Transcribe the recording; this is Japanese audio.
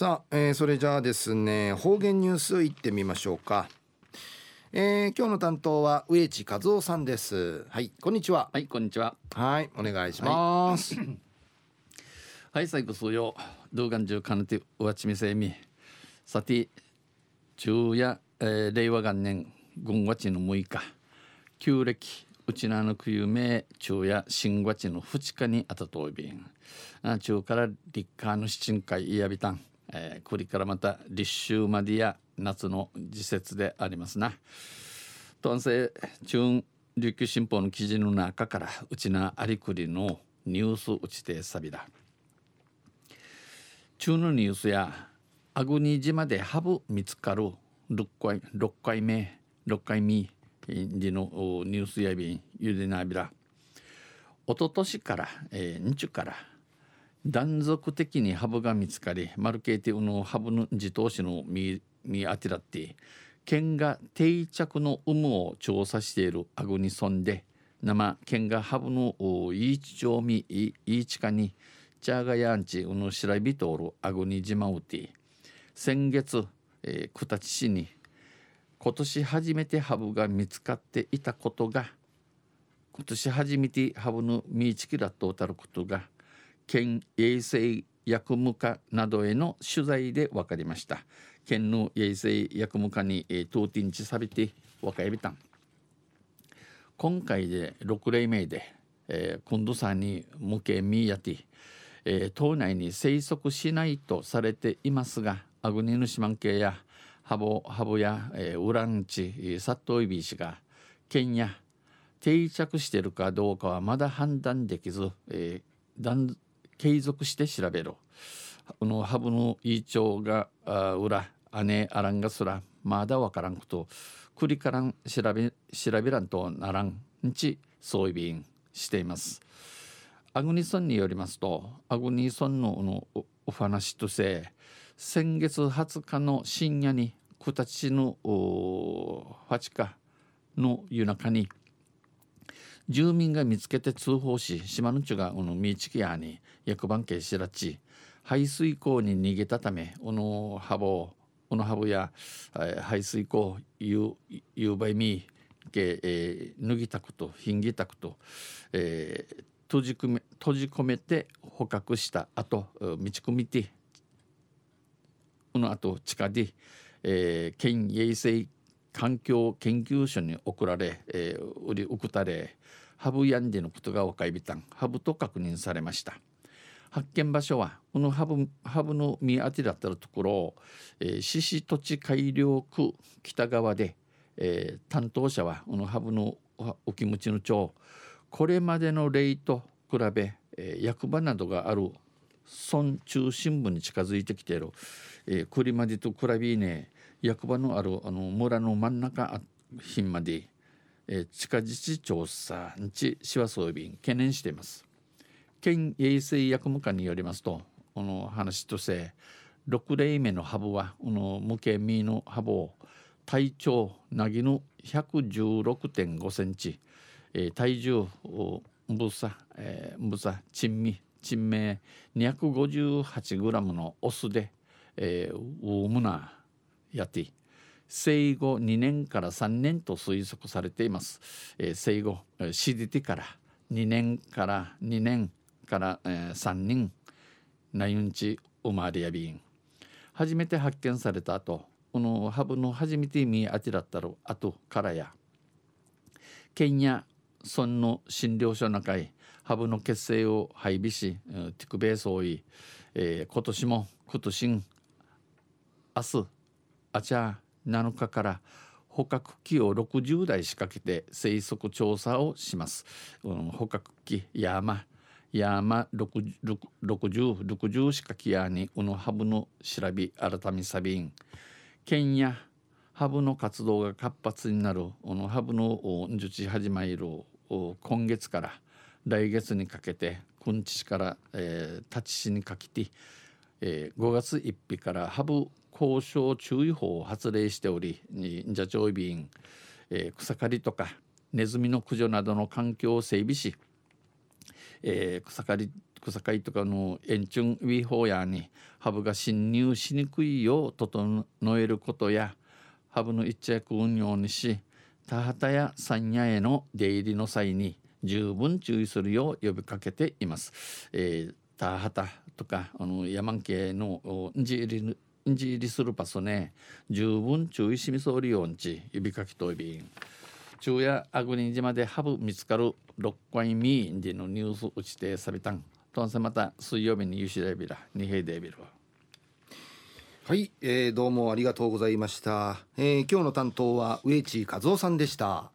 さあ、えー、それじゃあですね方言ニュースいってみましょうか、えー、今日の担当は植地和夫さんです。はいこんにちは。はいこんにちは。はいお願いします。はい。最後数曜動画中かなてうわちみせみ。さて昼夜、えー、令和元年軍月の6日。旧暦うちなのくゆめ昼夜新月の2日にあたといびん。中から立夏の七人会いやびたんえー、これからまた立秋までや夏の時節でありますな。とんせ中琉球新報の記事の中からうちなありくりのニュースうちてさびだ。中のニュースやアグニ島でハブ見つかる6回 ,6 回目6回目でのニュースやびんゆでなびら。おととしから、えー、日中から断続的にハブが見つかりマルケーティウのハブの自投資の見見当てらって県が定着の有無を調査しているアグニソンで生県がハブのイーチ町みイーチカにチャーガヤンチウの調べとおるアグニジマウティ先月、えー、九立市に今年初めてハブが見つかっていたことが今年初めてハブのミーチキラットをたることが県衛生薬務課などへの取材で分かりました。県の衛生薬務課に、えー、当店地さびて若えびた。ん今回で6例目で、えー、今度さんに向けみやて、えー、島内に生息しないとされていますがアグニヌシマン系やハボハボや、えー、ウランチサットイビー氏が県や定着しているかどうかはまだ判断できず、えー、継続して調べろ。このハブのイチョウが裏姉あらんがすらまだわからんこと繰りからん調べ調べらんとならんんちそういびんしています。アグニソンによりますとアグニソンののお話として先月20日の深夜に九立の八日の夜中に住民が見つけて通報し島の地がこのミーチキアに役番系しらち排水溝に逃げたためこのハボこのハブや、排水溝ゆうばいみけ、えー、脱ぎたくとひんぎたくと、えー、閉じ込め閉じ込めて捕獲した後道込みてこの後地下で、えー、県衛生環境研究所に送られ、えー、売り送たれハブヤンデのことが分かりびたんハブと確認されました。発見場所はこのハブハブの見当てだったところ獅子、土地改良区北側で、えー、担当者はこのハブのお気持ちの町これまでの例と比べ、えー、役場などがある村中心部に近づいてきている、えー、栗までと比べね。役場のあるあの村の真ん中ひんまでえー、地下自治調査日市はそう便懸念しています。県衛生薬務課によりますとこの話として6例目のハブはこの無形ミのハブを体長なぎの116.5センチ、えー、体重ぶさ、えー、ぶさ珍味珍名258グラムのオスで、えー、ウームナやって生後2年から3年と推測されています、えー、生後 CDT から2年から2年から、えー、3人ナユンチウマリアビン初めて発見された後このハブの初めて見当てらったる後からや。県や村の診療所の会ハブの結成を配備しティクベー総意、えー、今年も今年明日あちゃ7日から捕獲器を60台仕掛けて生息調査をします。うん、捕獲器山山6060仕掛けやにうのハブの調べ改めサビン県やハブの活動が活発になるこのハブの受知始まる今月から来月にかけてくんちから、えー、立ち市にかけて、えー、5月1日からハブ交渉注意報を発令しており社長備員、えー、草刈りとかネズミの駆除などの環境を整備し、えー、草刈り草会とかの延長ウィーホーヤーにハブが侵入しにくいよう整えることやハブの一着運用にし田畑や山野への出入りの際に十分注意するよう呼びかけています。えー、田畑とかあの山系のんじ入りんじ入りするパスね十分注意しみそうりよんち指かきといびん。昼夜アグニ島でハブ見つかる六回ミーでのニュース打ちてさびたん。とんせまた水曜日にユシレビラ二平デビルはい、えー、どうもありがとうございました、えー、今日の担当は植地和夫さんでした